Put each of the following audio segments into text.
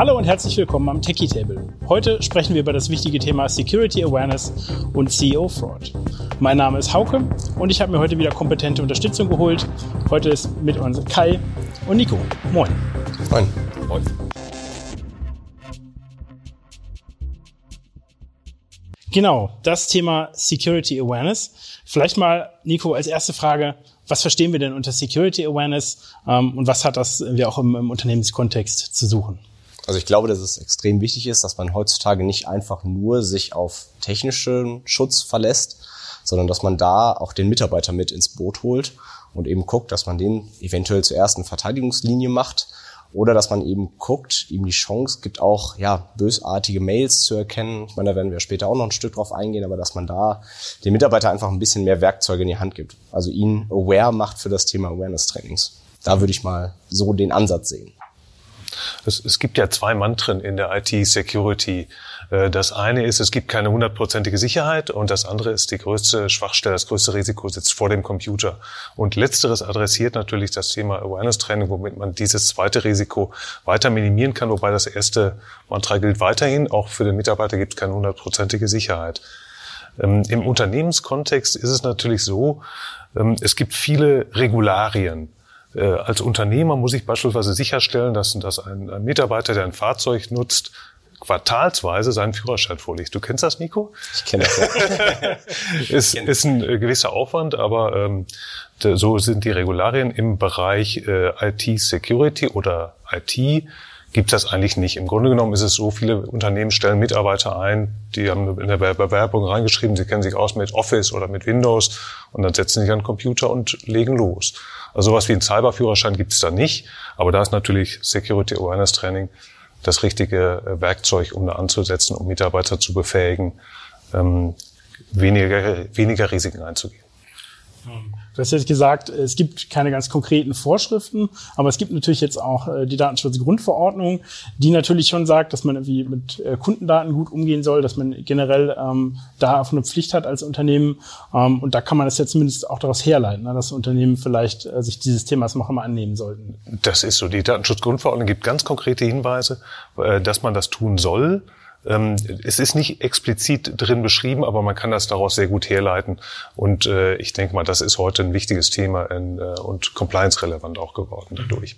Hallo und herzlich willkommen am Techie Table. Heute sprechen wir über das wichtige Thema Security Awareness und CEO Fraud. Mein Name ist Hauke und ich habe mir heute wieder kompetente Unterstützung geholt. Heute ist mit uns Kai und Nico. Moin. Moin. Moin. Genau, das Thema Security Awareness. Vielleicht mal, Nico, als erste Frage, was verstehen wir denn unter Security Awareness ähm, und was hat das wir auch im, im Unternehmenskontext zu suchen? Also ich glaube, dass es extrem wichtig ist, dass man heutzutage nicht einfach nur sich auf technischen Schutz verlässt, sondern dass man da auch den Mitarbeiter mit ins Boot holt und eben guckt, dass man den eventuell zur ersten Verteidigungslinie macht oder dass man eben guckt, ihm die Chance gibt, auch ja bösartige Mails zu erkennen. Ich meine, da werden wir später auch noch ein Stück drauf eingehen, aber dass man da dem Mitarbeiter einfach ein bisschen mehr Werkzeuge in die Hand gibt. Also ihn aware macht für das Thema Awareness-Trainings. Da würde ich mal so den Ansatz sehen. Es, es gibt ja zwei Mantren in der IT-Security. Äh, das eine ist, es gibt keine hundertprozentige Sicherheit und das andere ist, die größte Schwachstelle, das größte Risiko sitzt vor dem Computer. Und letzteres adressiert natürlich das Thema Awareness-Training, womit man dieses zweite Risiko weiter minimieren kann, wobei das erste Mantra gilt weiterhin. Auch für den Mitarbeiter gibt es keine hundertprozentige Sicherheit. Ähm, Im Unternehmenskontext ist es natürlich so, ähm, es gibt viele Regularien. Äh, als Unternehmer muss ich beispielsweise sicherstellen, dass, dass ein, ein Mitarbeiter, der ein Fahrzeug nutzt, quartalsweise seinen Führerschein vorlegt. Du kennst das, Nico? Ich kenne das. Ja. ist, ist ein äh, gewisser Aufwand, aber ähm, so sind die Regularien im Bereich äh, IT-Security oder IT gibt das eigentlich nicht. Im Grunde genommen ist es so, viele Unternehmen stellen Mitarbeiter ein, die haben in der Bewerbung reingeschrieben, sie kennen sich aus mit Office oder mit Windows und dann setzen sich an den Computer und legen los. Also sowas wie ein Cyberführerschein gibt es da nicht, aber da ist natürlich Security Awareness Training das richtige äh, Werkzeug, um da anzusetzen, um Mitarbeiter zu befähigen, ähm, weniger, weniger Risiken einzugehen. Du hast jetzt gesagt, es gibt keine ganz konkreten Vorschriften, aber es gibt natürlich jetzt auch äh, die Datenschutzgrundverordnung, die natürlich schon sagt, dass man irgendwie mit äh, Kundendaten gut umgehen soll, dass man generell ähm, da eine Pflicht hat als Unternehmen. Ähm, und da kann man das ja zumindest auch daraus herleiten, ne, dass Unternehmen vielleicht äh, sich dieses Themas noch einmal annehmen sollten. Das ist so. Die Datenschutzgrundverordnung gibt ganz konkrete Hinweise, äh, dass man das tun soll. Ähm, es ist nicht explizit drin beschrieben, aber man kann das daraus sehr gut herleiten. Und äh, ich denke mal, das ist heute ein wichtiges Thema äh, und compliance-relevant auch geworden dadurch.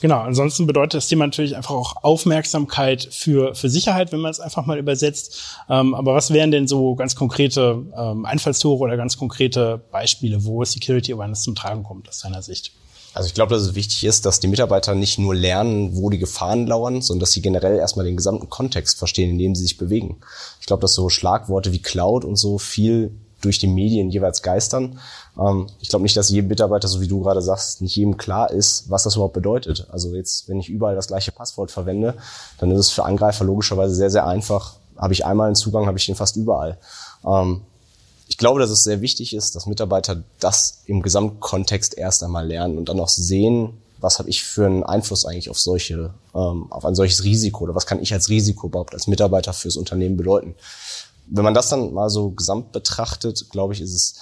Genau, ansonsten bedeutet das Thema natürlich einfach auch Aufmerksamkeit für, für Sicherheit, wenn man es einfach mal übersetzt. Ähm, aber was wären denn so ganz konkrete ähm, Einfallstore oder ganz konkrete Beispiele, wo Security Awareness zum Tragen kommt aus deiner Sicht? Also ich glaube, dass es wichtig ist, dass die Mitarbeiter nicht nur lernen, wo die Gefahren lauern, sondern dass sie generell erstmal den gesamten Kontext verstehen, in dem sie sich bewegen. Ich glaube, dass so Schlagworte wie Cloud und so viel durch die Medien jeweils geistern. Ähm, ich glaube nicht, dass jedem Mitarbeiter, so wie du gerade sagst, nicht jedem klar ist, was das überhaupt bedeutet. Also jetzt, wenn ich überall das gleiche Passwort verwende, dann ist es für Angreifer logischerweise sehr, sehr einfach. Habe ich einmal einen Zugang, habe ich den fast überall. Ich glaube, dass es sehr wichtig ist, dass Mitarbeiter das im Gesamtkontext erst einmal lernen und dann auch sehen, was habe ich für einen Einfluss eigentlich auf solche, ähm, auf ein solches Risiko oder was kann ich als Risiko überhaupt als Mitarbeiter fürs Unternehmen bedeuten. Wenn man das dann mal so gesamt betrachtet, glaube ich, ist es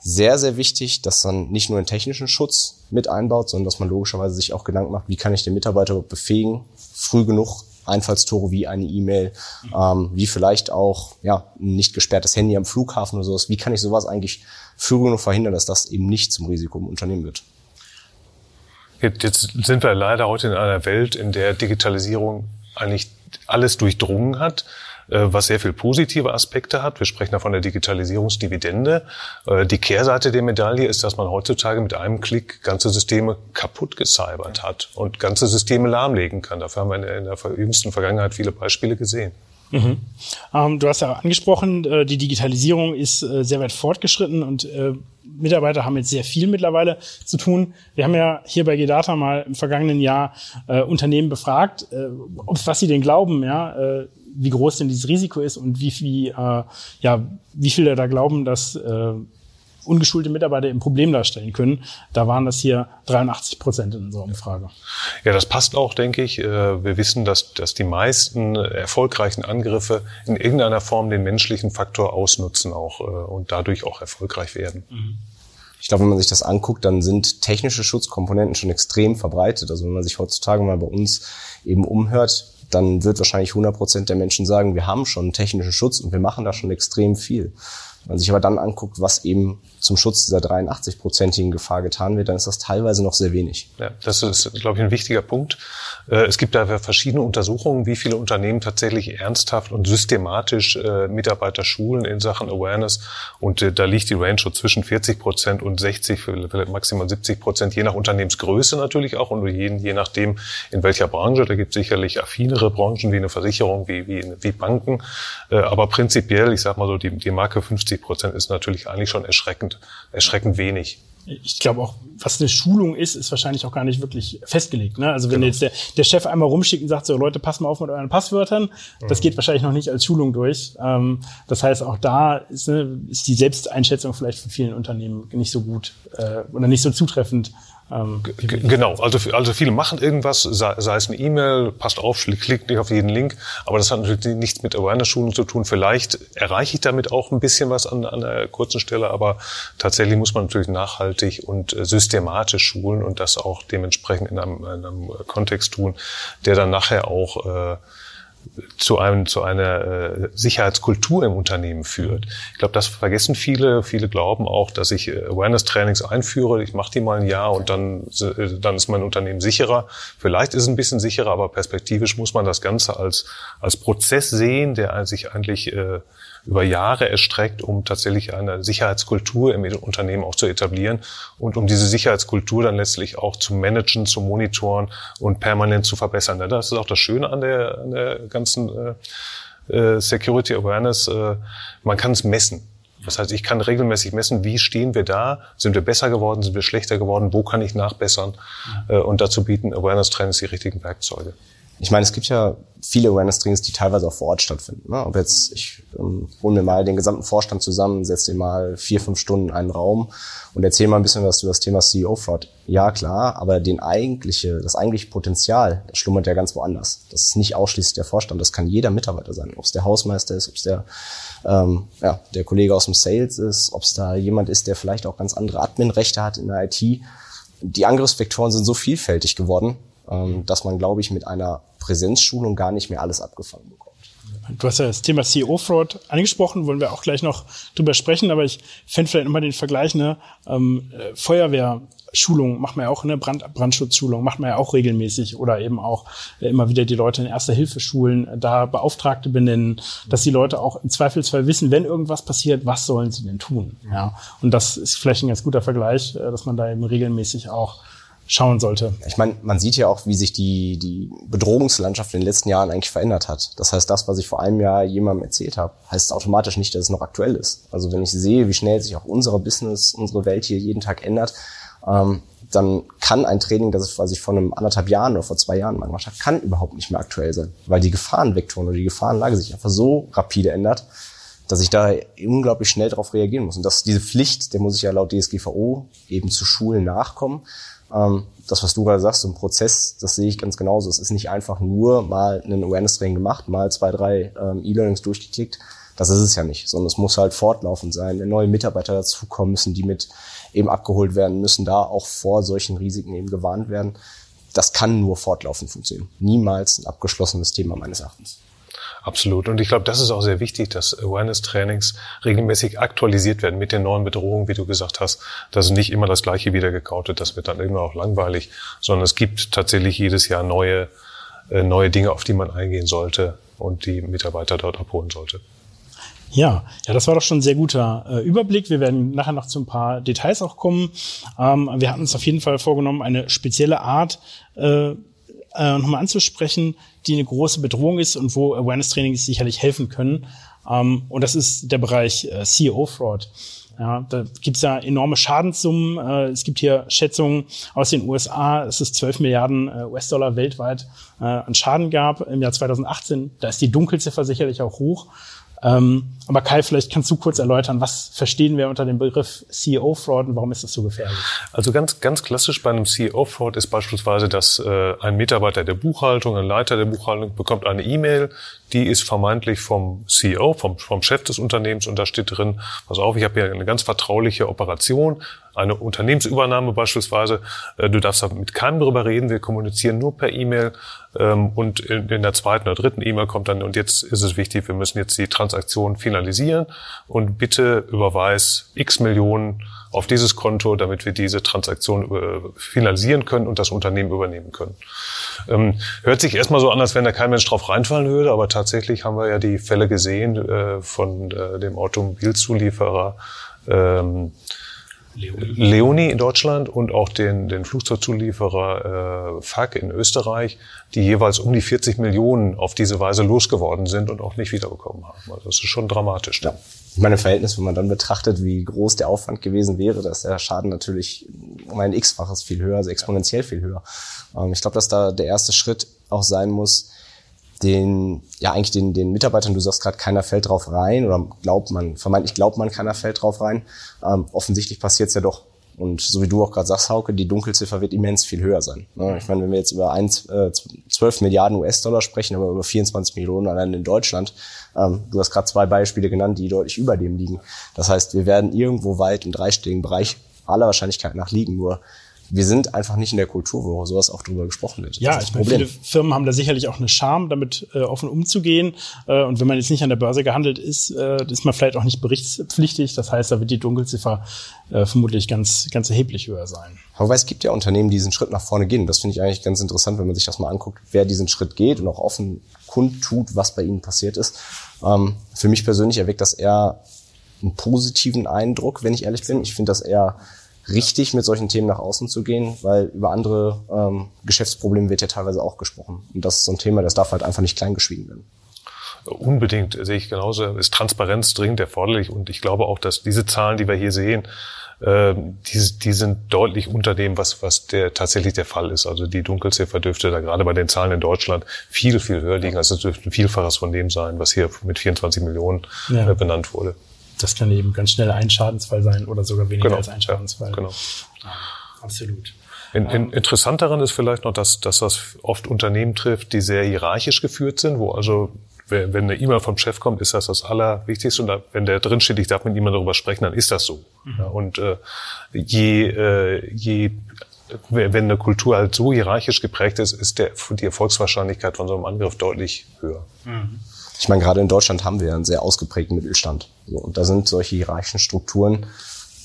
sehr, sehr wichtig, dass man nicht nur einen technischen Schutz mit einbaut, sondern dass man logischerweise sich auch Gedanken macht, wie kann ich den Mitarbeiter befähigen, früh genug Einfallstore wie eine E-Mail, ähm, wie vielleicht auch ja ein nicht gesperrtes Handy am Flughafen oder sowas. Wie kann ich sowas eigentlich früh genug verhindern, dass das eben nicht zum Risiko im Unternehmen wird? Jetzt sind wir leider heute in einer Welt, in der Digitalisierung eigentlich alles durchdrungen hat. Äh, was sehr viel positive Aspekte hat. Wir sprechen da von der Digitalisierungsdividende. Äh, die Kehrseite der Medaille ist, dass man heutzutage mit einem Klick ganze Systeme kaputt gecybert hat und ganze Systeme lahmlegen kann. Dafür haben wir in der jüngsten Vergangenheit viele Beispiele gesehen. Mhm. Ähm, du hast ja angesprochen, äh, die Digitalisierung ist sehr weit fortgeschritten und Mitarbeiter haben jetzt sehr viel mittlerweile zu tun. Wir haben ja hier bei Gedata mal im vergangenen Jahr Unternehmen befragt, äh, was sie denn glauben, ja, wie groß denn dieses Risiko ist und wie viel, äh, ja, wie viele da glauben, dass äh, ungeschulte Mitarbeiter im Problem darstellen können. Da waren das hier 83 Prozent in unserer Umfrage. Ja, das passt auch, denke ich. Äh, wir wissen, dass, dass die meisten erfolgreichen Angriffe in irgendeiner Form den menschlichen Faktor ausnutzen auch äh, und dadurch auch erfolgreich werden. Mhm. Ich glaube, wenn man sich das anguckt, dann sind technische Schutzkomponenten schon extrem verbreitet. Also wenn man sich heutzutage mal bei uns eben umhört, dann wird wahrscheinlich 100 Prozent der Menschen sagen, wir haben schon technischen Schutz und wir machen da schon extrem viel. Wenn man sich aber dann anguckt, was eben zum Schutz dieser 83-prozentigen Gefahr getan wird, dann ist das teilweise noch sehr wenig. Ja, das ist, glaube ich, ein wichtiger Punkt. Äh, es gibt da verschiedene Untersuchungen, wie viele Unternehmen tatsächlich ernsthaft und systematisch äh, Mitarbeiter schulen in Sachen Awareness. Und äh, da liegt die Range so zwischen 40 Prozent und 60, vielleicht maximal 70 Prozent, je nach Unternehmensgröße natürlich auch und je, nachdem, in welcher Branche. Da gibt es sicherlich affinere Branchen wie eine Versicherung, wie, wie, wie Banken. Aber prinzipiell, ich sag mal so, die, die Marke 50 Prozent ist natürlich eigentlich schon erschreckend, erschreckend wenig ich glaube auch, was eine Schulung ist, ist wahrscheinlich auch gar nicht wirklich festgelegt. Ne? Also wenn genau. jetzt der, der Chef einmal rumschickt und sagt, so Leute, passt mal auf mit euren Passwörtern, mhm. das geht wahrscheinlich noch nicht als Schulung durch. Ähm, das heißt, auch da ist, ne, ist die Selbsteinschätzung vielleicht von vielen Unternehmen nicht so gut äh, oder nicht so zutreffend. Ähm, genau, also, also viele machen irgendwas, sei, sei es eine E-Mail, passt auf, klickt nicht auf jeden Link, aber das hat natürlich nichts mit Awareness-Schulung zu tun. Vielleicht erreiche ich damit auch ein bisschen was an, an einer kurzen Stelle, aber tatsächlich muss man natürlich nachhaltig und äh, systematisch schulen und das auch dementsprechend in einem, in einem Kontext tun, der dann nachher auch äh, zu, einem, zu einer äh, Sicherheitskultur im Unternehmen führt. Ich glaube, das vergessen viele. Viele glauben auch, dass ich äh, Awareness-Trainings einführe. Ich mache die mal ein Jahr und dann, äh, dann ist mein Unternehmen sicherer. Vielleicht ist es ein bisschen sicherer, aber perspektivisch muss man das Ganze als, als Prozess sehen, der sich eigentlich äh, über Jahre erstreckt, um tatsächlich eine Sicherheitskultur im Unternehmen auch zu etablieren und um diese Sicherheitskultur dann letztlich auch zu managen, zu monitoren und permanent zu verbessern. Das ist auch das Schöne an der, an der ganzen äh, äh, Security Awareness. Äh, man kann es messen. Das heißt, ich kann regelmäßig messen, wie stehen wir da, sind wir besser geworden, sind wir schlechter geworden, wo kann ich nachbessern äh, und dazu bieten Awareness-Trainings die richtigen Werkzeuge. Ich meine, es gibt ja viele Awareness-Trainings, die teilweise auch vor Ort stattfinden. Ne? Ob jetzt, ich ähm, hole mir mal den gesamten Vorstand zusammen, setze den mal vier, fünf Stunden in einen Raum und erzähle mal ein bisschen was über das Thema CEO-Fraud. Ja, klar, aber den eigentliche, das eigentliche Potenzial, das schlummert ja ganz woanders. Das ist nicht ausschließlich der Vorstand, das kann jeder Mitarbeiter sein. Ob es der Hausmeister ist, ob es der, ähm, ja, der Kollege aus dem Sales ist, ob es da jemand ist, der vielleicht auch ganz andere Admin-Rechte hat in der IT. Die Angriffsvektoren sind so vielfältig geworden, dass man, glaube ich, mit einer Präsenzschulung gar nicht mehr alles abgefangen bekommt. Du hast ja das Thema CEO-Fraud angesprochen, wollen wir auch gleich noch drüber sprechen, aber ich fände vielleicht immer den Vergleich, ne, ähm, äh, Feuerwehrschulung macht man ja auch, ne, Brand, Brandschutzschulung macht man ja auch regelmäßig oder eben auch äh, immer wieder die Leute in Erster Hilfe schulen, äh, da Beauftragte benennen, dass die Leute auch im Zweifelsfall wissen, wenn irgendwas passiert, was sollen sie denn tun, ja. Und das ist vielleicht ein ganz guter Vergleich, dass man da eben regelmäßig auch schauen sollte. Ich meine, man sieht ja auch, wie sich die, die Bedrohungslandschaft in den letzten Jahren eigentlich verändert hat. Das heißt, das, was ich vor einem Jahr jemandem erzählt habe, heißt automatisch nicht, dass es noch aktuell ist. Also wenn ich sehe, wie schnell sich auch unsere Business, unsere Welt hier jeden Tag ändert, ähm, dann kann ein Training, das ich, was ich vor einem anderthalb Jahren oder vor zwei Jahren mal gemacht habe, kann überhaupt nicht mehr aktuell sein, weil die Gefahrenvektoren oder die Gefahrenlage sich einfach so rapide ändert, dass ich da unglaublich schnell darauf reagieren muss. Und dass diese Pflicht, der muss ich ja laut DSGVO eben zu Schulen nachkommen. Ähm, das, was du gerade sagst, so ein Prozess, das sehe ich ganz genauso. Es ist nicht einfach nur mal einen Awareness-Training gemacht, mal zwei, drei ähm, E-Learnings durchgeklickt. Das ist es ja nicht, sondern es muss halt fortlaufend sein. Wenn neue Mitarbeiter dazukommen müssen, die mit eben abgeholt werden, müssen da auch vor solchen Risiken eben gewarnt werden. Das kann nur fortlaufend funktionieren. Niemals ein abgeschlossenes Thema meines Erachtens. Absolut. Und ich glaube, das ist auch sehr wichtig, dass Awareness-Trainings regelmäßig aktualisiert werden mit den neuen Bedrohungen, wie du gesagt hast. Dass nicht immer das Gleiche wieder gekaut wird. Das wird dann irgendwann auch langweilig, sondern es gibt tatsächlich jedes Jahr neue, äh, neue Dinge, auf die man eingehen sollte und die Mitarbeiter dort abholen sollte. Ja, ja, das war doch schon ein sehr guter äh, Überblick. Wir werden nachher noch zu ein paar Details auch kommen. Ähm, wir hatten uns auf jeden Fall vorgenommen, eine spezielle Art äh, äh, nochmal anzusprechen, die eine große Bedrohung ist und wo Awareness-Trainings sicherlich helfen können. Ähm, und das ist der Bereich äh, CEO-Fraud. Ja, da gibt's ja enorme Schadenssummen. Äh, es gibt hier Schätzungen aus den USA, dass es 12 Milliarden äh, US-Dollar weltweit äh, an Schaden gab im Jahr 2018. Da ist die Dunkelziffer sicherlich auch hoch. Ähm, aber Kai, vielleicht kannst du kurz erläutern, was verstehen wir unter dem Begriff CEO-Fraud und warum ist das so gefährlich? Also ganz, ganz klassisch bei einem CEO-Fraud ist beispielsweise, dass äh, ein Mitarbeiter der Buchhaltung, ein Leiter der Buchhaltung bekommt eine E-Mail, die ist vermeintlich vom CEO, vom, vom Chef des Unternehmens und da steht drin, pass auf, ich habe hier eine ganz vertrauliche Operation, eine Unternehmensübernahme beispielsweise. Äh, du darfst mit keinem darüber reden. Wir kommunizieren nur per E-Mail. Ähm, und in, der zweiten oder dritten E-Mail kommt dann, und jetzt ist es wichtig, wir müssen jetzt die Transaktion finalisieren und bitte überweis x Millionen auf dieses Konto, damit wir diese Transaktion finalisieren können und das Unternehmen übernehmen können. Ähm, hört sich erstmal so an, als wenn da kein Mensch drauf reinfallen würde, aber tatsächlich haben wir ja die Fälle gesehen äh, von äh, dem Automobilzulieferer ähm, Leoni. Leoni in Deutschland und auch den, den Flugzeugzulieferer äh, FAC in Österreich, die jeweils um die 40 Millionen auf diese Weise losgeworden sind und auch nicht wiederbekommen haben. Also das ist schon dramatisch. Ja. Ich meine, im Verhältnis, wenn man dann betrachtet, wie groß der Aufwand gewesen wäre, dass der Schaden natürlich um ein x-faches viel höher, also exponentiell viel höher. Ähm, ich glaube, dass da der erste Schritt auch sein muss, den, ja eigentlich den, den Mitarbeitern, du sagst gerade, keiner fällt drauf rein oder glaubt man, vermeintlich glaubt man, keiner fällt drauf rein. Ähm, offensichtlich passiert es ja doch. Und so wie du auch gerade sagst, Hauke, die Dunkelziffer wird immens viel höher sein. Ne? Ich meine, wenn wir jetzt über 1, äh, 12 Milliarden US-Dollar sprechen, aber über 24 Millionen allein in Deutschland, ähm, du hast gerade zwei Beispiele genannt, die deutlich über dem liegen. Das heißt, wir werden irgendwo weit im dreistelligen Bereich aller Wahrscheinlichkeit nach liegen. Nur wir sind einfach nicht in der Kultur, wo sowas auch drüber gesprochen wird. Ja, ich meine, viele Firmen haben da sicherlich auch eine Charme, damit äh, offen umzugehen. Äh, und wenn man jetzt nicht an der Börse gehandelt ist, äh, ist man vielleicht auch nicht berichtspflichtig. Das heißt, da wird die Dunkelziffer äh, vermutlich ganz, ganz erheblich höher sein. Aber es gibt ja Unternehmen, die diesen Schritt nach vorne gehen. Das finde ich eigentlich ganz interessant, wenn man sich das mal anguckt, wer diesen Schritt geht und auch offen kundtut, was bei ihnen passiert ist. Ähm, für mich persönlich erweckt das eher einen positiven Eindruck, wenn ich ehrlich bin. Ich finde das eher richtig, mit solchen Themen nach außen zu gehen, weil über andere ähm, Geschäftsprobleme wird ja teilweise auch gesprochen. Und das ist so ein Thema, das darf halt einfach nicht kleingeschwiegen werden. Unbedingt, sehe ich genauso. Ist Transparenz dringend erforderlich und ich glaube auch, dass diese Zahlen, die wir hier sehen, äh, die, die sind deutlich unter dem, was, was der, tatsächlich der Fall ist. Also die Dunkelziffer dürfte da gerade bei den Zahlen in Deutschland viel, viel höher liegen. Also es dürfte ein Vielfaches von dem sein, was hier mit 24 Millionen ja. äh, benannt wurde das kann eben ganz schnell ein Schadensfall sein oder sogar weniger genau, als ein Schadensfall. Ja, genau. Ja, absolut. In, in, ähm, interessant daran ist vielleicht noch, dass, dass das oft Unternehmen trifft, die sehr hierarchisch geführt sind, wo also wenn eine E-Mail vom Chef kommt, ist das das Allerwichtigste. Und wenn der drin steht, ich darf mit niemandem darüber sprechen, dann ist das so. Mhm. Ja, und äh, je, äh, je wenn eine Kultur halt so hierarchisch geprägt ist, ist der, die Erfolgswahrscheinlichkeit von so einem Angriff deutlich höher. Mhm. Ich meine, gerade in Deutschland haben wir einen sehr ausgeprägten Mittelstand. So, und da sind solche hierarchischen Strukturen,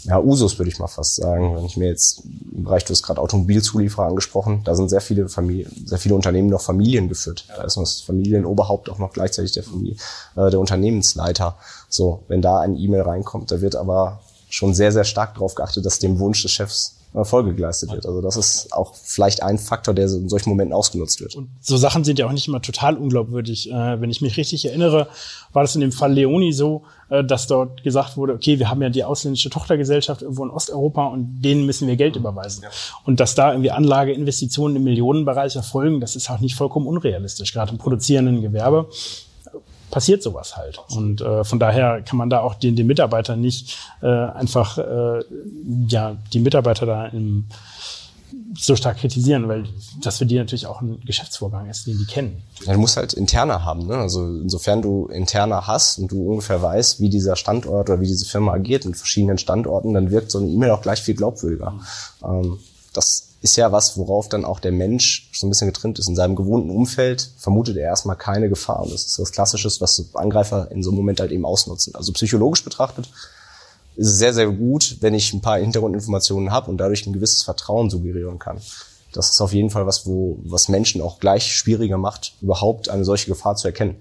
ja, Usus würde ich mal fast sagen. Wenn ich mir jetzt im Bereich, du hast gerade Automobilzulieferer angesprochen, da sind sehr viele Familien, sehr viele Unternehmen noch Familien geführt. Da ist das Familienoberhaupt auch noch gleichzeitig der Familie, äh, der Unternehmensleiter. So, wenn da ein E-Mail reinkommt, da wird aber schon sehr, sehr stark darauf geachtet, dass dem Wunsch des Chefs Folge geleistet wird. Also das ist auch vielleicht ein Faktor, der in solchen Momenten ausgenutzt wird. Und so Sachen sind ja auch nicht immer total unglaubwürdig. Äh, wenn ich mich richtig erinnere, war das in dem Fall Leoni so, äh, dass dort gesagt wurde, okay, wir haben ja die ausländische Tochtergesellschaft irgendwo in Osteuropa und denen müssen wir Geld überweisen. Ja. Und dass da irgendwie Anlageinvestitionen im Millionenbereich erfolgen, das ist auch nicht vollkommen unrealistisch, gerade im produzierenden Gewerbe passiert sowas halt. Und äh, von daher kann man da auch den, den Mitarbeitern nicht äh, einfach äh, ja die Mitarbeiter da im, so stark kritisieren, weil das für die natürlich auch ein Geschäftsvorgang ist, den die kennen. Ja, du musst halt interner haben. Ne? Also insofern du interner hast und du ungefähr weißt, wie dieser Standort oder wie diese Firma agiert in verschiedenen Standorten, dann wirkt so eine E-Mail auch gleich viel glaubwürdiger. Mhm. Ähm, das ist ja was, worauf dann auch der Mensch so ein bisschen getrimmt ist. In seinem gewohnten Umfeld vermutet er erstmal keine Gefahr. Und das ist das Klassische, was Angreifer in so einem Moment halt eben ausnutzen. Also psychologisch betrachtet ist es sehr, sehr gut, wenn ich ein paar Hintergrundinformationen habe und dadurch ein gewisses Vertrauen suggerieren kann. Das ist auf jeden Fall was, wo, was Menschen auch gleich schwieriger macht, überhaupt eine solche Gefahr zu erkennen.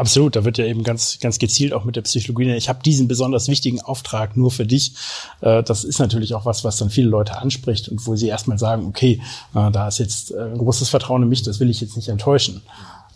Absolut, da wird ja eben ganz, ganz gezielt auch mit der Psychologie, ich habe diesen besonders wichtigen Auftrag nur für dich. Äh, das ist natürlich auch was, was dann viele Leute anspricht und wo sie erstmal sagen, okay, äh, da ist jetzt äh, ein großes Vertrauen in mich, das will ich jetzt nicht enttäuschen.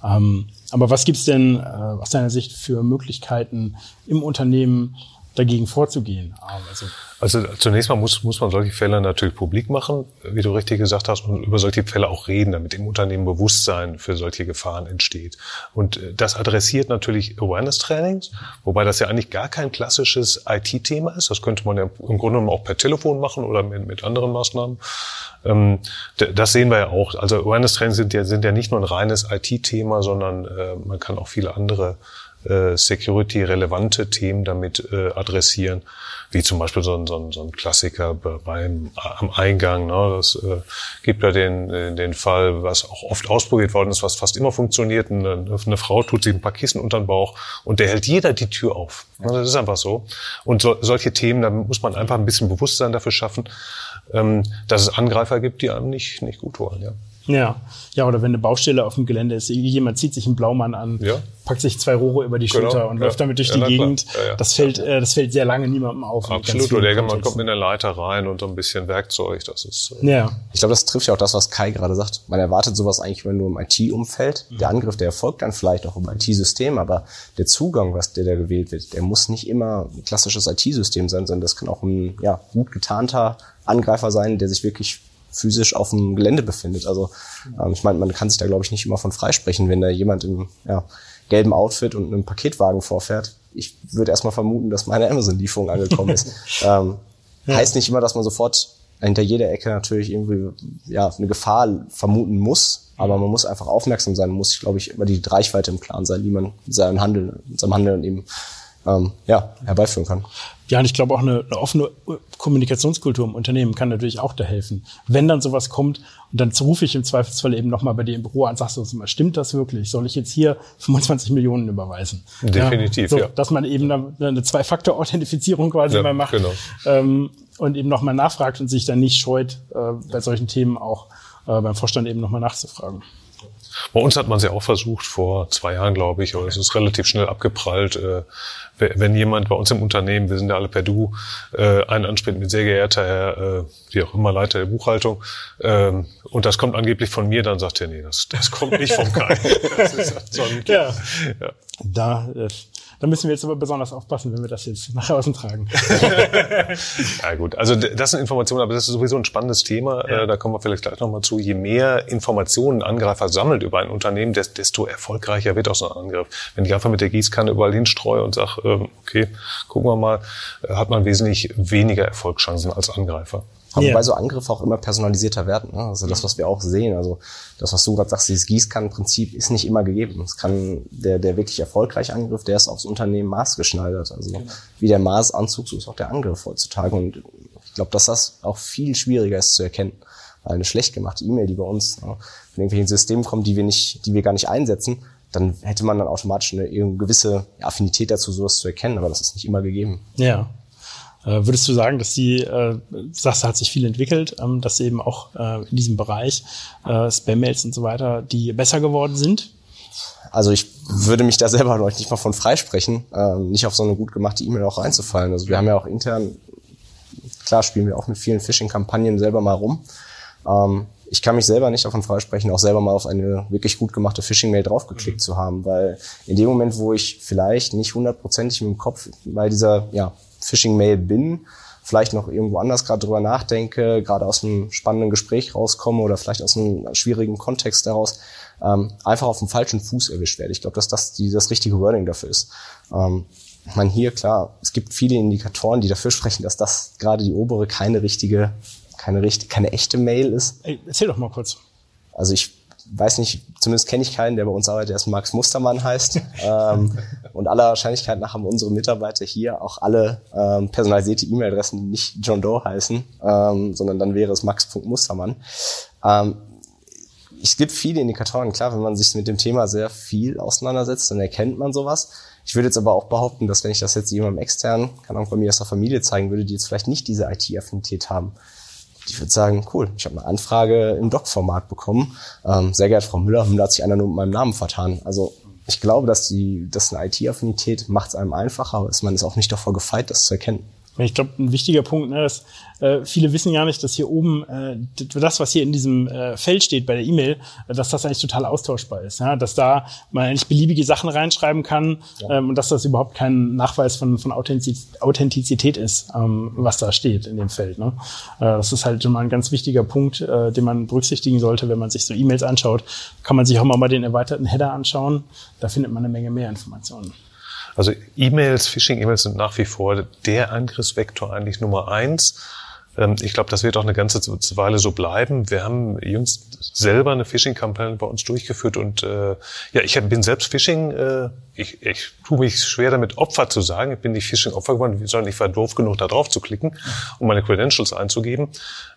Ähm, aber was gibt's denn aus deiner Sicht für Möglichkeiten im Unternehmen, dagegen vorzugehen. Also, also zunächst mal muss, muss man solche Fälle natürlich publik machen, wie du richtig gesagt hast, und über solche Fälle auch reden, damit im Unternehmen Bewusstsein für solche Gefahren entsteht. Und äh, das adressiert natürlich Awareness-Trainings, wobei das ja eigentlich gar kein klassisches IT-Thema ist. Das könnte man ja im Grunde genommen auch per Telefon machen oder mit, mit anderen Maßnahmen. Ähm, das sehen wir ja auch. Also Awareness-Trainings sind ja, sind ja nicht nur ein reines IT-Thema, sondern äh, man kann auch viele andere äh, security-relevante Themen damit äh, adressieren, wie zum Beispiel so ein, so ein, so ein Klassiker beim am Eingang. Ne? Das äh, gibt ja den, den Fall, was auch oft ausprobiert worden ist, was fast immer funktioniert. Eine, eine Frau tut sich ein paar Kissen unter den Bauch und der hält jeder die Tür auf. Ja. Das ist einfach so. Und so, solche Themen, da muss man einfach ein bisschen Bewusstsein dafür schaffen, ähm, dass es Angreifer gibt, die einem nicht, nicht gut wollen. Ja. Ja, ja, oder wenn eine Baustelle auf dem Gelände ist, jemand zieht sich einen Blaumann an, ja. packt sich zwei Rohre über die genau, Schulter und ja. läuft damit durch ja, die Gegend. Das fällt, äh, das fällt sehr lange niemandem auf. Absolut. Oder jemand kommt mit einer Leiter rein und so ein bisschen Werkzeug. Das ist. Äh ja. Ich glaube, das trifft ja auch das, was Kai gerade sagt. Man erwartet sowas eigentlich wenn nur im IT-Umfeld. Mhm. Der Angriff, der erfolgt dann vielleicht auch im IT-System, aber der Zugang, was der da gewählt wird, der muss nicht immer ein klassisches IT-System sein, sondern das kann auch ein ja, gut getarnter Angreifer sein, der sich wirklich physisch auf dem Gelände befindet. Also ähm, ich meine, man kann sich da, glaube ich, nicht immer von freisprechen, wenn da jemand im ja, gelben Outfit und einem Paketwagen vorfährt. Ich würde erstmal vermuten, dass meine Amazon-Lieferung angekommen ist. ähm, ja. Heißt nicht immer, dass man sofort hinter jeder Ecke natürlich irgendwie ja, eine Gefahr vermuten muss, aber man muss einfach aufmerksam sein, muss, glaube ich, über die Reichweite im Klaren sein, die man seinem Handeln, seinem Handeln eben ähm, ja, herbeiführen kann. Ja, und ich glaube auch eine, eine, offene Kommunikationskultur im Unternehmen kann natürlich auch da helfen. Wenn dann sowas kommt und dann rufe ich im Zweifelsfall eben nochmal bei dir im Büro an, sagst du mal, stimmt das wirklich? Soll ich jetzt hier 25 Millionen überweisen? Definitiv, ja. So, ja. Dass man eben eine Zwei-Faktor-Authentifizierung quasi ja, mal macht genau. ähm, und eben nochmal nachfragt und sich dann nicht scheut, äh, bei solchen Themen auch äh, beim Vorstand eben nochmal nachzufragen. Bei uns hat man es ja auch versucht, vor zwei Jahren, glaube ich, aber es ist relativ schnell abgeprallt. Äh, wenn jemand bei uns im Unternehmen, wir sind ja alle per Du, äh, einen anspricht mit sehr geehrter Herr, äh, wie auch immer, Leiter der Buchhaltung, ähm, und das kommt angeblich von mir, dann sagt er, nee, das, das kommt nicht vom Kai. das ist so ein, ja. ja. Da, da müssen wir jetzt aber besonders aufpassen, wenn wir das jetzt nach außen tragen. ja gut, also das sind Informationen, aber das ist sowieso ein spannendes Thema. Ja. Äh, da kommen wir vielleicht gleich nochmal zu. Je mehr Informationen ein Angreifer sammelt über ein Unternehmen, desto erfolgreicher wird auch so ein Angriff. Wenn ich einfach mit der Gießkanne überall hinstreue und sage, ähm, okay, gucken wir mal, äh, hat man wesentlich weniger Erfolgschancen als Angreifer. Aber yeah. so Angriffe auch immer personalisierter werden. Ne? Also das, was wir auch sehen. Also das, was du gerade sagst, dieses Gießkannenprinzip ist nicht immer gegeben. Es kann der, der wirklich erfolgreiche Angriff, der ist aufs Unternehmen maßgeschneidert. Also genau. wie der Maßanzug, so ist auch der Angriff heutzutage. Und ich glaube, dass das auch viel schwieriger ist zu erkennen. Weil eine schlecht gemachte E-Mail, die bei uns ne, von irgendwelchen Systemen kommt, die wir nicht, die wir gar nicht einsetzen, dann hätte man dann automatisch eine, eine gewisse Affinität dazu, sowas zu erkennen. Aber das ist nicht immer gegeben. Ja. Äh, würdest du sagen, dass die, äh, sagst, hat sich viel entwickelt, ähm, dass eben auch äh, in diesem Bereich äh, Spam-Mails und so weiter, die besser geworden sind? Also ich würde mich da selber noch nicht mal von freisprechen, äh, nicht auf so eine gut gemachte E-Mail auch reinzufallen. Also wir haben ja auch intern, klar spielen wir auch mit vielen Phishing-Kampagnen selber mal rum. Ähm, ich kann mich selber nicht davon freisprechen, auch selber mal auf eine wirklich gut gemachte Phishing-Mail draufgeklickt mhm. zu haben, weil in dem Moment, wo ich vielleicht nicht hundertprozentig mit dem Kopf bei dieser ja, Phishing-Mail bin, vielleicht noch irgendwo anders gerade drüber nachdenke, gerade aus einem spannenden Gespräch rauskomme oder vielleicht aus einem schwierigen Kontext daraus, ähm, einfach auf dem falschen Fuß erwischt werde. Ich glaube, dass das die, das richtige Wording dafür ist. Ähm, ich meine, hier, klar, es gibt viele Indikatoren, die dafür sprechen, dass das gerade die obere keine richtige, keine richtige, keine echte Mail ist. Ey, erzähl doch mal kurz. Also ich weiß nicht, zumindest kenne ich keinen, der bei uns arbeitet, der erst Max Mustermann heißt. ähm, und aller Wahrscheinlichkeit nach haben unsere Mitarbeiter hier auch alle ähm, personalisierte E-Mail-Adressen, die nicht John Doe heißen, ähm, sondern dann wäre es max.mustermann. Ähm, es gibt viele Indikatoren, klar, wenn man sich mit dem Thema sehr viel auseinandersetzt, dann erkennt man sowas. Ich würde jetzt aber auch behaupten, dass wenn ich das jetzt jemandem extern, kann auch bei mir aus der Familie zeigen würde, die jetzt vielleicht nicht diese IT-Affinität haben, ich würde sagen, cool, ich habe eine Anfrage im Doc-Format bekommen. Ähm, sehr geehrte Frau Müller, da hat sich einer nur mit meinem Namen vertan. Also ich glaube, dass die, dass eine IT-Affinität macht es einem einfacher, aber man ist auch nicht davor gefeit, das zu erkennen. Ich glaube, ein wichtiger Punkt, ne, dass äh, viele wissen gar nicht, dass hier oben äh, das, was hier in diesem äh, Feld steht bei der E-Mail, äh, dass das eigentlich total austauschbar ist. Ja? Dass da man eigentlich beliebige Sachen reinschreiben kann ja. ähm, und dass das überhaupt kein Nachweis von, von Authentizität ist, ähm, was da steht in dem Feld. Ne? Äh, das ist halt immer ein ganz wichtiger Punkt, äh, den man berücksichtigen sollte, wenn man sich so E-Mails anschaut. Kann man sich auch mal den erweiterten Header anschauen. Da findet man eine Menge mehr Informationen. Also E-Mails, Phishing-E-Mails sind nach wie vor der Angriffsvektor eigentlich Nummer eins. Ähm, ich glaube, das wird auch eine ganze Weile so bleiben. Wir haben jüngst selber eine Phishing-Kampagne bei uns durchgeführt und äh, ja, ich bin selbst Phishing. Äh, ich, ich tue mich schwer damit, Opfer zu sagen. Ich bin nicht Phishing-Opfer geworden, sondern ich war doof genug, da drauf zu klicken, um meine Credentials einzugeben.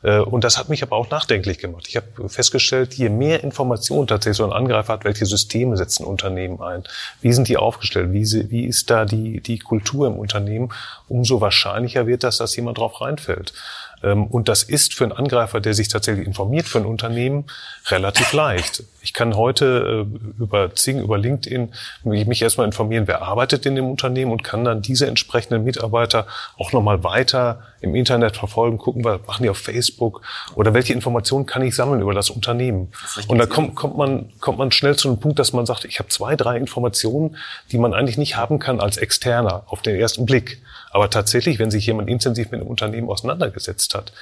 Äh, und das hat mich aber auch nachdenklich gemacht. Ich habe festgestellt, je mehr Informationen tatsächlich so ein Angreifer hat, welche Systeme setzen Unternehmen ein, wie sind die aufgestellt, wie, sie, wie ist da die, die Kultur im Unternehmen, umso wahrscheinlicher wird das, dass jemand drauf reinfällt. Ähm, und das ist für einen Angreifer, der sich tatsächlich informiert für ein Unternehmen, relativ leicht. Ich kann heute äh, über Zing, über LinkedIn mich erstmal informieren, wer arbeitet in dem Unternehmen und kann dann diese entsprechenden Mitarbeiter auch nochmal weiter im Internet verfolgen, gucken, was machen die auf Facebook oder welche Informationen kann ich sammeln über das Unternehmen. Das und da kommt, kommt, man, kommt man schnell zu einem Punkt, dass man sagt, ich habe zwei, drei Informationen, die man eigentlich nicht haben kann als Externer auf den ersten Blick. Aber tatsächlich, wenn sich jemand intensiv mit einem Unternehmen auseinandergesetzt hat,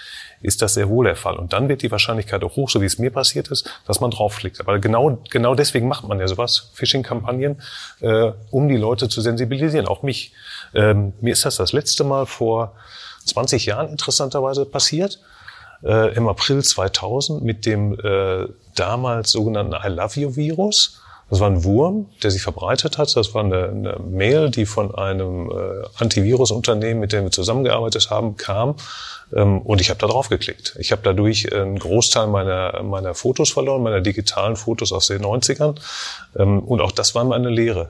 ist das sehr wohl der Fall. Und dann wird die Wahrscheinlichkeit auch hoch, so wie es mir passiert ist, dass man draufklickt. Aber genau, genau deswegen macht man ja sowas, Phishing-Kampagnen, äh, um die Leute zu sensibilisieren, auch mich. Ähm, mir ist das das letzte Mal vor 20 Jahren interessanterweise passiert, äh, im April 2000 mit dem äh, damals sogenannten I Love You Virus. Das war ein Wurm, der sich verbreitet hat. Das war eine, eine Mail, die von einem äh, Antivirusunternehmen, mit dem wir zusammengearbeitet haben, kam. Ähm, und ich habe da drauf geklickt. Ich habe dadurch einen Großteil meiner, meiner Fotos verloren, meiner digitalen Fotos aus den 90ern. Ähm, und auch das war meine Lehre.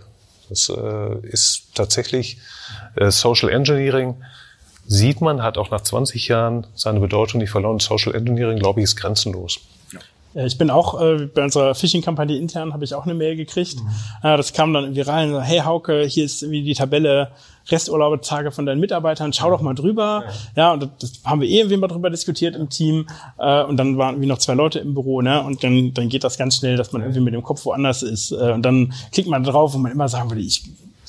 Das äh, ist tatsächlich äh, Social Engineering. Sieht man, hat auch nach 20 Jahren seine Bedeutung nicht verloren. Social Engineering, glaube ich, ist grenzenlos. Äh, ich bin auch äh, bei unserer Phishing-Kampagne intern habe ich auch eine Mail gekriegt. Mhm. Äh, das kam dann irgendwie rein, so, hey Hauke, hier ist irgendwie die Tabelle Resturlaubstage von deinen Mitarbeitern, schau doch mal drüber. Ja, ja und das, haben wir eh irgendwie mal drüber diskutiert im Team. Äh, und dann waren irgendwie noch zwei Leute im Büro, ne? Und dann, dann geht das ganz schnell, dass man irgendwie mit dem Kopf woanders ist. Äh, und dann klickt man drauf, wo man immer sagen würde, ich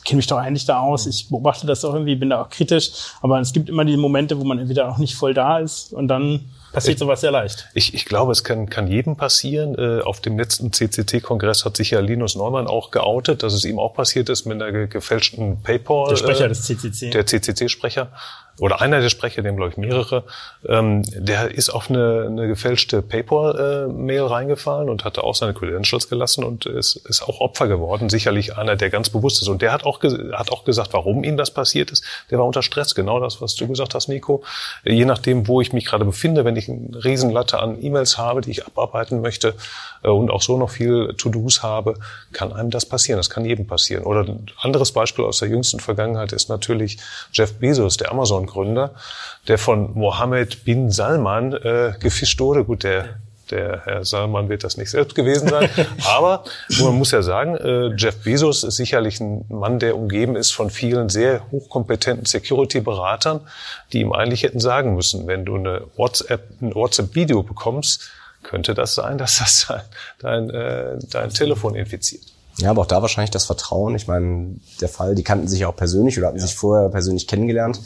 kenne mich doch eigentlich da aus, ich beobachte das auch irgendwie, bin da auch kritisch. Aber es gibt immer die Momente, wo man entweder auch nicht voll da ist und dann passiert sowas sehr leicht. Ich, ich glaube, es kann, kann jedem passieren. Äh, auf dem letzten CCC-Kongress hat sich ja Linus Neumann auch geoutet, dass es ihm auch passiert ist mit einer gefälschten PayPal. Der Sprecher äh, des CCC. Der CCC-Sprecher oder einer der Sprecher, dem glaube ich mehrere, ähm, der ist auf eine, eine gefälschte PayPal-Mail äh, reingefallen und hatte auch seine Credentials gelassen und ist, ist auch Opfer geworden. Sicherlich einer, der ganz bewusst ist. Und der hat auch, hat auch gesagt, warum ihm das passiert ist. Der war unter Stress. Genau das, was du gesagt hast, Nico. Je nachdem, wo ich mich gerade befinde, wenn ich eine Riesenlatte an E-Mails habe, die ich abarbeiten möchte und auch so noch viel To-Dos habe, kann einem das passieren. Das kann jedem passieren. Oder ein anderes Beispiel aus der jüngsten Vergangenheit ist natürlich Jeff Bezos, der Amazon Gründer, der von Mohammed bin Salman äh, gefischt wurde. Gut, der der Herr Salman wird das nicht selbst gewesen sein. Aber man muss ja sagen, äh, Jeff Bezos ist sicherlich ein Mann, der umgeben ist von vielen sehr hochkompetenten Security-Beratern, die ihm eigentlich hätten sagen müssen, wenn du eine WhatsApp, ein WhatsApp-Video bekommst, könnte das sein, dass das dein, dein, äh, dein Telefon infiziert. Ja, aber auch da wahrscheinlich das Vertrauen. Ich meine, der Fall, die kannten sich auch persönlich oder hatten ja. sich vorher persönlich kennengelernt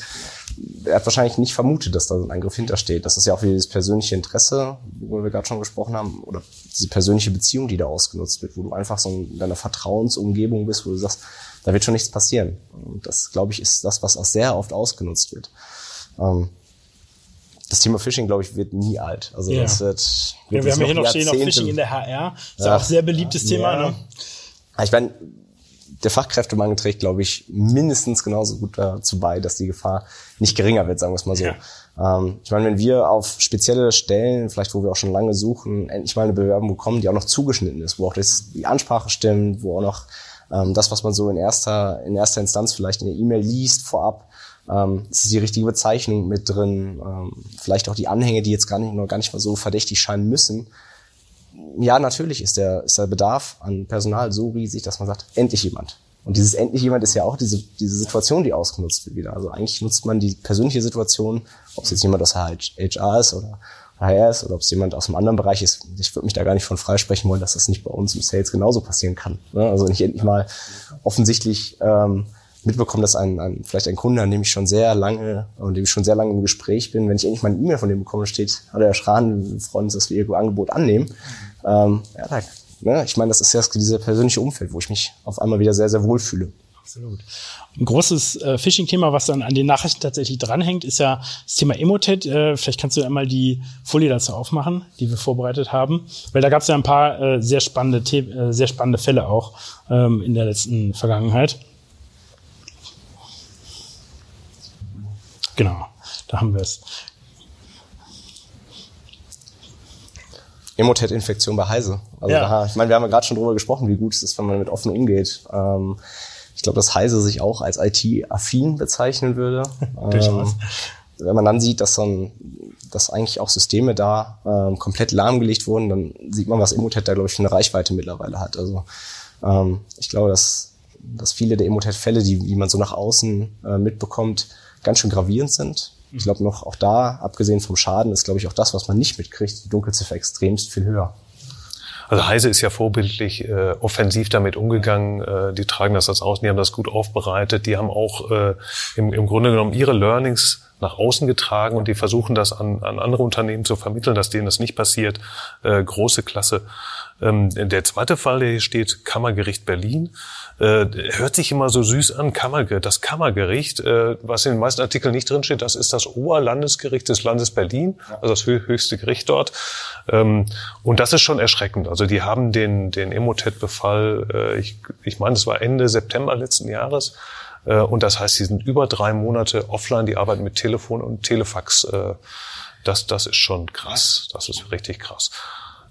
er hat wahrscheinlich nicht vermutet, dass da so ein Eingriff hintersteht. Das ist ja auch wieder das persönliche Interesse, worüber wir gerade schon gesprochen haben, oder diese persönliche Beziehung, die da ausgenutzt wird, wo du einfach so in deiner Vertrauensumgebung bist, wo du sagst, da wird schon nichts passieren. Und das, glaube ich, ist das, was auch sehr oft ausgenutzt wird. Ähm, das Thema Phishing, glaube ich, wird nie alt. Also ja. das wird, wird ja, wir haben hier noch stehen, noch Phishing in der HR. Ist ja, auch sehr beliebtes. Thema. Ne? Ich meine, der Fachkräftemangel trägt, glaube ich, mindestens genauso gut dazu bei, dass die Gefahr nicht geringer wird, sagen wir es mal so. Ähm, ich meine, wenn wir auf spezielle Stellen, vielleicht wo wir auch schon lange suchen, endlich mal eine Bewerbung bekommen, die auch noch zugeschnitten ist, wo auch das, die Ansprache stimmt, wo auch noch ähm, das, was man so in erster, in erster Instanz vielleicht in der E-Mail liest vorab, ähm, es ist die richtige Bezeichnung mit drin, ähm, vielleicht auch die Anhänge, die jetzt gar nicht, noch gar nicht mal so verdächtig scheinen müssen. Ja, natürlich ist der, ist der Bedarf an Personal so riesig, dass man sagt, endlich jemand. Und dieses endlich jemand ist ja auch diese, diese Situation, die ausgenutzt wird wieder. Also eigentlich nutzt man die persönliche Situation, ob es jetzt jemand aus HR ist oder HR ist oder ob es jemand aus einem anderen Bereich ist. Ich würde mich da gar nicht von freisprechen wollen, dass das nicht bei uns im Sales genauso passieren kann. Ne? Also nicht endlich mal offensichtlich ähm, mitbekommen, dass ein, ein vielleicht ein Kunde, an dem ich schon sehr lange und dem ich schon sehr lange im Gespräch bin, wenn ich endlich mal eine E-Mail von dem bekomme, steht, hallo Herr Schran, wir freuen uns, dass wir Ihr Angebot annehmen. Ähm, ja, da Ne? Ich meine, das ist ja diese persönliche Umfeld, wo ich mich auf einmal wieder sehr, sehr wohl fühle. Absolut. Ein großes äh, Phishing-Thema, was dann an den Nachrichten tatsächlich dranhängt, ist ja das Thema Emotet. Äh, vielleicht kannst du einmal die Folie dazu aufmachen, die wir vorbereitet haben, weil da gab es ja ein paar äh, sehr spannende, The äh, sehr spannende Fälle auch ähm, in der letzten Vergangenheit. Genau, da haben wir es. Emotet-Infektion bei Heise. Also Ja. da, ich meine, wir haben ja gerade schon drüber gesprochen, wie gut es ist, wenn man mit offen umgeht. Ähm, ich glaube, dass Heise sich auch als IT-affin bezeichnen würde. Ähm, wenn man dann sieht, dass dann, dass eigentlich auch Systeme da ähm, komplett lahmgelegt wurden, dann sieht man, was Emotet da, glaube ich, für eine Reichweite mittlerweile hat. Also ähm, ich glaube, dass, dass viele der Emotet-Fälle, die, die man so nach außen äh, mitbekommt, ganz schön gravierend sind. Ich glaube noch auch da, abgesehen vom Schaden, ist, glaube ich, auch das, was man nicht mitkriegt, die Dunkelziffer extremst viel höher. Also Heise ist ja vorbildlich äh, offensiv damit umgegangen. Äh, die tragen das als außen, die haben das gut aufbereitet. Die haben auch äh, im, im Grunde genommen ihre Learnings nach außen getragen und die versuchen das an, an andere Unternehmen zu vermitteln, dass denen das nicht passiert. Äh, große Klasse. Ähm, der zweite Fall, der hier steht, Kammergericht Berlin. Äh, hört sich immer so süß an, Kammerge das Kammergericht, äh, was in den meisten Artikeln nicht drinsteht, das ist das Oberlandesgericht des Landes Berlin, also das hö höchste Gericht dort. Ähm, und das ist schon erschreckend. Also die haben den, den Emotet-Befall, äh, ich, ich meine, es war Ende September letzten Jahres, und das heißt, sie sind über drei Monate offline, die arbeiten mit Telefon und Telefax. Das, das ist schon krass. Das ist richtig krass.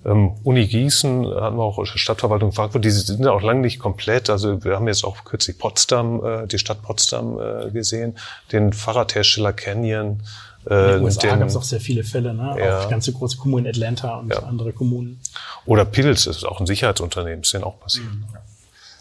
Ähm, Uni Gießen hatten wir auch Stadtverwaltung Frankfurt, die sind auch lange nicht komplett. Also wir haben jetzt auch kürzlich Potsdam, äh, die Stadt Potsdam äh, gesehen, den Fahrradhersteller Canyon. Äh, In den USA gab es auch sehr viele Fälle, ne? Ja. Auch ganze große Kommunen, Atlanta und Ja. andere Kommunen. Oder Pils, das ist auch ein Sicherheitsunternehmen, ist denen auch passiert.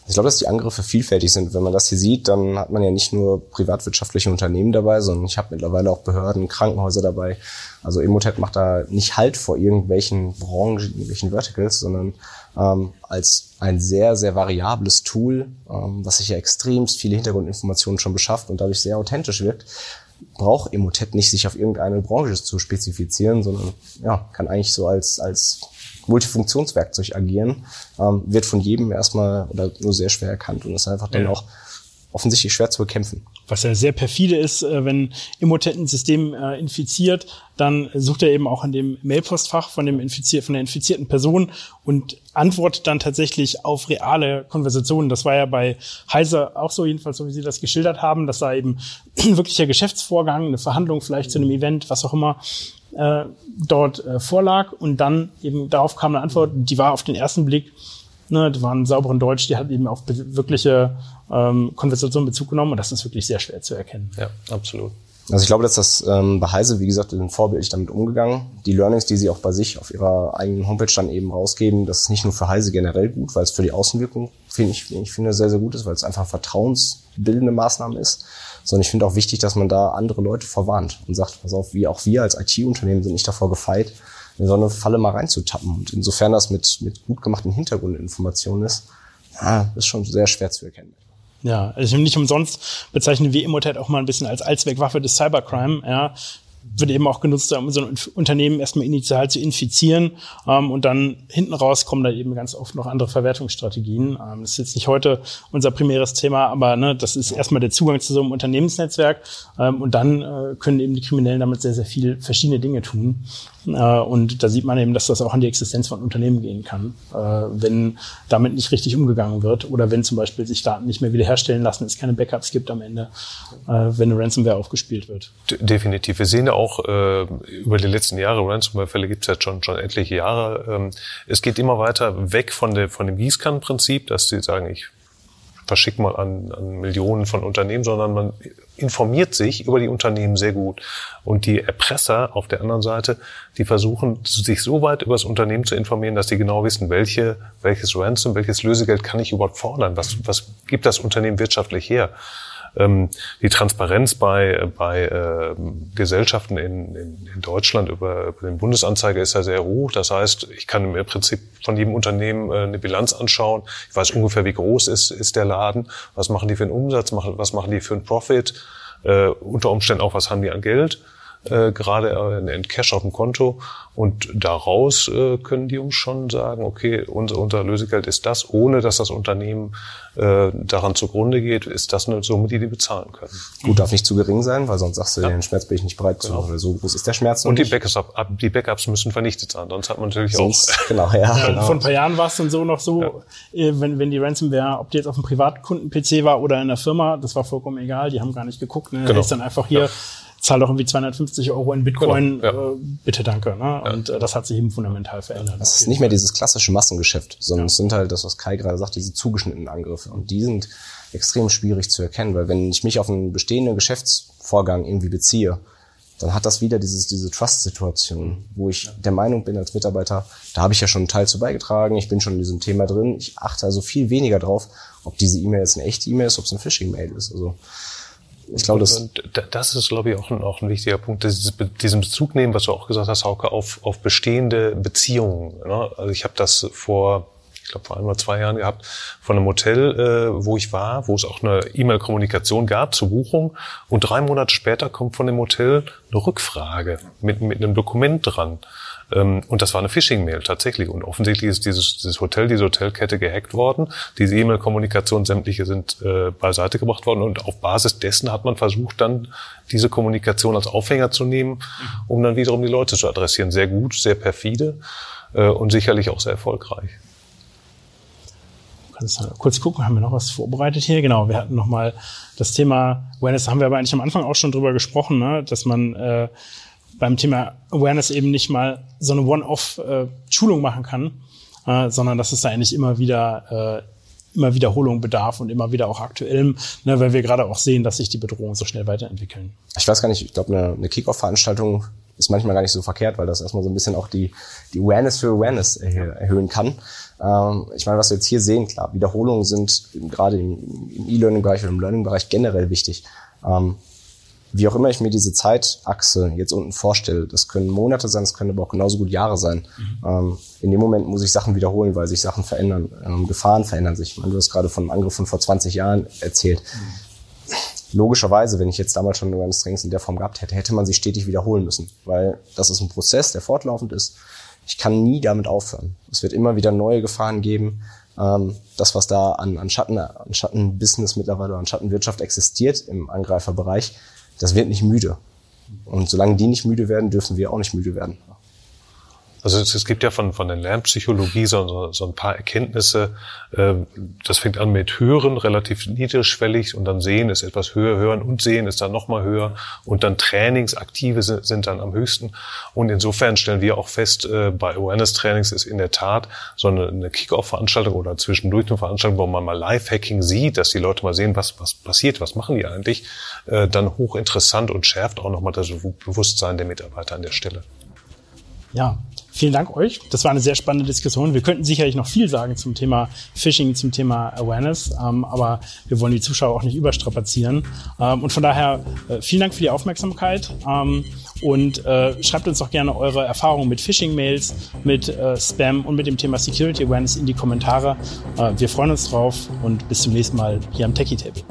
Ich glaube, dass die Angriffe vielfältig sind. Wenn man das hier sieht, dann hat man ja nicht nur privatwirtschaftliche Unternehmen dabei, sondern ich habe mittlerweile auch Behörden, Krankenhäuser dabei. Also Emotet macht da nicht Halt vor irgendwelchen Branchen, irgendwelchen Verticals, sondern ähm, als ein sehr, sehr variables Tool, ähm, was sich ja extremst viele Hintergrundinformationen schon beschafft und dadurch sehr authentisch wirkt, braucht Emotet nicht sich auf irgendeine Branche zu spezifizieren, sondern ja, kann eigentlich so als, als Multifunktionswerkzeug agieren, ähm, wird von jedem erstmal oder nur sehr schwer erkannt und ist einfach dann Ja. auch offensichtlich schwer zu bekämpfen. Was ja sehr perfide ist, äh, wenn Emotet ein System äh, infiziert, dann sucht er eben auch in dem Mailpostfach von dem infizier von der infizierten Person und antwortet dann tatsächlich auf reale Konversationen. Das war ja bei Heiser auch so, jedenfalls so wie Sie das geschildert haben, dass da eben wirklicher Geschäftsvorgang, eine Verhandlung vielleicht zu einem Event, was auch immer, äh, dort äh, vorlag und dann eben darauf kam eine Antwort, die war auf den ersten Blick ne, die waren sauberen Deutsch, die hat eben auf wirkliche ähm, Konversation Bezug genommen und das ist wirklich sehr schwer zu erkennen. Ja, absolut. Also ich glaube, dass das ähm, bei Heise, wie gesagt, sind vorbildlich damit umgegangen. Die Learnings, die sie auch bei sich auf ihrer eigenen Homepage dann eben rausgeben, das ist nicht nur für Heise generell gut, weil es für die Außenwirkung, finde ich, ich finde, sehr, sehr gut ist, weil es einfach vertrauensbildende Maßnahme ist. Sondern ich finde auch wichtig, dass man da andere Leute vorwarnt und sagt, pass auf, wie auch wir als IT-Unternehmen sind nicht davor gefeit, in so eine Falle mal reinzutappen. Und insofern das mit, mit gut gemachten Hintergrundinformationen ist, ja, ist schon sehr schwer zu erkennen. Ja, also nicht umsonst bezeichnen wir Emotet auch mal ein bisschen als Allzweckwaffe des Cybercrime. Ja, wird eben auch genutzt, um so ein Unternehmen erstmal initial zu infizieren ähm, und dann hinten raus kommen da eben ganz oft noch andere Verwertungsstrategien. Ähm, das ist jetzt nicht heute unser primäres Thema, aber ne, das ist erstmal der Zugang zu so einem Unternehmensnetzwerk ähm, und dann äh, können eben die Kriminellen damit sehr, sehr viel verschiedene Dinge tun. Äh, und da sieht man eben, dass das auch an die Existenz von Unternehmen gehen kann, äh, wenn damit nicht richtig umgegangen wird oder wenn zum Beispiel sich Daten nicht mehr wiederherstellen lassen, es keine Backups gibt am Ende, äh, wenn eine Ransomware aufgespielt wird. Definitiv. Wir sehen ja auch über die letzten Jahre, Ransomware-Fälle gibt es jetzt schon, schon etliche Jahre. Ähm, es geht immer weiter weg von, der, von dem Gießkannenprinzip, dass sie sagen, ich verschicke mal an, an Millionen von Unternehmen, sondern man informiert sich über die Unternehmen sehr gut. Und die Erpresser auf der anderen Seite, die versuchen, sich so weit über das Unternehmen zu informieren, dass sie genau wissen, welche, welches Ransom, welches Lösegeld kann ich überhaupt fordern? Was, was gibt das Unternehmen wirtschaftlich her? Ähm, die Transparenz bei, bei ähm, Gesellschaften in, in, in Deutschland über, über den Bundesanzeiger ist ja sehr hoch. Das heißt, ich kann im Prinzip von jedem Unternehmen äh, eine Bilanz anschauen. Ich weiß ungefähr, wie groß ist, ist der Laden, was machen die für einen Umsatz, was machen die für einen Profit, äh, unter Umständen auch, was haben die an Geld. Äh, gerade in, in Cash auf dem Konto. Und daraus äh, können die uns schon sagen, okay, unser, unser Lösegeld ist das, ohne dass das Unternehmen äh, daran zugrunde geht, ist das eine Summe, die die bezahlen können. Gut, darf nicht zu gering sein, weil sonst sagst du, ja. den Schmerz bin ich nicht bereit genau. zu. Oder so groß ist der Schmerz Und die Backups, die Backups müssen vernichtet sein, sonst hat man natürlich sonst, auch... Genau, ja, ja genau. Vor ein paar Jahren war es dann so noch so, ja. Äh, wenn, wenn die Ransomware, ob die jetzt auf dem Privatkunden-PC war oder in der Firma, das war vollkommen egal, die haben gar nicht geguckt. Ne? Genau. ist dann einfach hier zahl doch irgendwie 250 Euro in Bitcoin, genau, ja. äh, bitte danke. Ne? Und äh, das hat sich eben fundamental verändert. Das ist nicht mehr dieses klassische Massengeschäft, sondern ja. es sind halt das, was Kai gerade sagt, diese zugeschnittenen Angriffe. Und die sind extrem schwierig zu erkennen, weil wenn ich mich auf einen bestehenden Geschäftsvorgang irgendwie beziehe, dann hat das wieder dieses, diese Trust-Situation, wo ich der Meinung bin als Mitarbeiter, da habe ich ja schon einen Teil zu beigetragen, ich bin schon in diesem Thema drin, ich achte also viel weniger drauf, ob diese E-Mail jetzt eine echte E-Mail ist, ob es eine Phishing-Mail ist. Also ich glaube, das, das ist, glaube ich, auch ein, auch ein wichtiger Punkt, dieses, diesen Bezug nehmen, was du auch gesagt hast, Hauke, auf, auf bestehende Beziehungen. Ne? Also ich habe das vor, ich glaube, vor ein oder zwei Jahren gehabt, von einem Hotel, äh, wo ich war, wo es auch eine E-Mail-Kommunikation gab zur Buchung. Und drei Monate später kommt von dem Hotel eine Rückfrage mit, mit einem Dokument dran. Ähm, und das war eine Phishing-Mail tatsächlich. Und offensichtlich ist dieses, dieses Hotel, diese Hotelkette gehackt worden. Diese E-Mail-Kommunikation, sämtliche sind äh, beiseite gebracht worden. Und auf Basis dessen hat man versucht, dann diese Kommunikation als Aufhänger zu nehmen, um dann wiederum die Leute zu adressieren. Sehr gut, sehr perfide äh, und sicherlich auch sehr erfolgreich kannst kurz gucken, haben wir noch was vorbereitet hier? Genau, wir hatten noch mal das Thema Awareness, haben wir aber eigentlich am Anfang auch schon drüber gesprochen, ne? dass man äh, beim Thema Awareness eben nicht mal so eine One-Off-Schulung machen kann, äh, sondern dass es da eigentlich immer wieder äh, immer Wiederholung bedarf und immer wieder auch aktuellem, ne, weil wir gerade auch sehen, dass sich die Bedrohungen so schnell weiterentwickeln. Ich weiß gar nicht, ich glaube, eine, eine Kick-Off-Veranstaltung ist manchmal gar nicht so verkehrt, weil das erstmal so ein bisschen auch die, die Awareness für Awareness erhöhen kann. Ähm, ich meine, was wir jetzt hier sehen, klar, Wiederholungen sind gerade im, im E-Learning-Bereich oder im Learning-Bereich generell wichtig. Ähm, wie auch immer ich mir diese Zeitachse jetzt unten vorstelle, das können Monate sein, das können aber auch genauso gut Jahre sein. Mhm. Ähm, in dem Moment muss ich Sachen wiederholen, weil sich Sachen verändern. Ähm, Gefahren verändern sich. Ich meine, du hast gerade von einem Angriff von vor 20 Jahren erzählt. Mhm. Logischerweise, wenn ich jetzt damals schon Awareness Trainings in der Form gehabt hätte, hätte man sich stetig wiederholen müssen, weil das ist ein Prozess, der fortlaufend ist. Ich kann nie damit aufhören. Es wird immer wieder neue Gefahren geben. Ähm, das, was da an, an Schatten, an Schattenbusiness mittlerweile, an Schattenwirtschaft existiert im Angreiferbereich, das wird nicht müde. Und solange die nicht müde werden, dürfen wir auch nicht müde werden. Also es, es gibt ja von, von der Lernpsychologie so, so ein paar Erkenntnisse. Äh, das fängt an mit Hören, relativ niedrigschwellig, und dann Sehen ist etwas höher, Hören und Sehen ist dann nochmal höher. Und dann Trainingsaktive sind, sind dann am höchsten. Und insofern stellen wir auch fest, äh, bei Awareness-Trainings ist in der Tat so eine, eine Kick-Off-Veranstaltung oder zwischendurch eine Veranstaltung, wo man mal Live-Hacking sieht, dass die Leute mal sehen, was, was passiert, was machen die eigentlich, äh, dann hochinteressant und schärft auch nochmal das Bewusstsein der Mitarbeiter an der Stelle. Ja, Vielen Dank euch. Das war eine sehr spannende Diskussion. Wir könnten sicherlich noch viel sagen zum Thema Phishing, zum Thema Awareness, ähm, aber wir wollen die Zuschauer auch nicht überstrapazieren. Ähm, und von daher äh, vielen Dank für die Aufmerksamkeit ähm, und äh, schreibt uns doch gerne eure Erfahrungen mit Phishing-Mails, mit äh, Spam und mit dem Thema Security Awareness in die Kommentare. Äh, wir freuen uns drauf und bis zum nächsten Mal hier am Techie Table.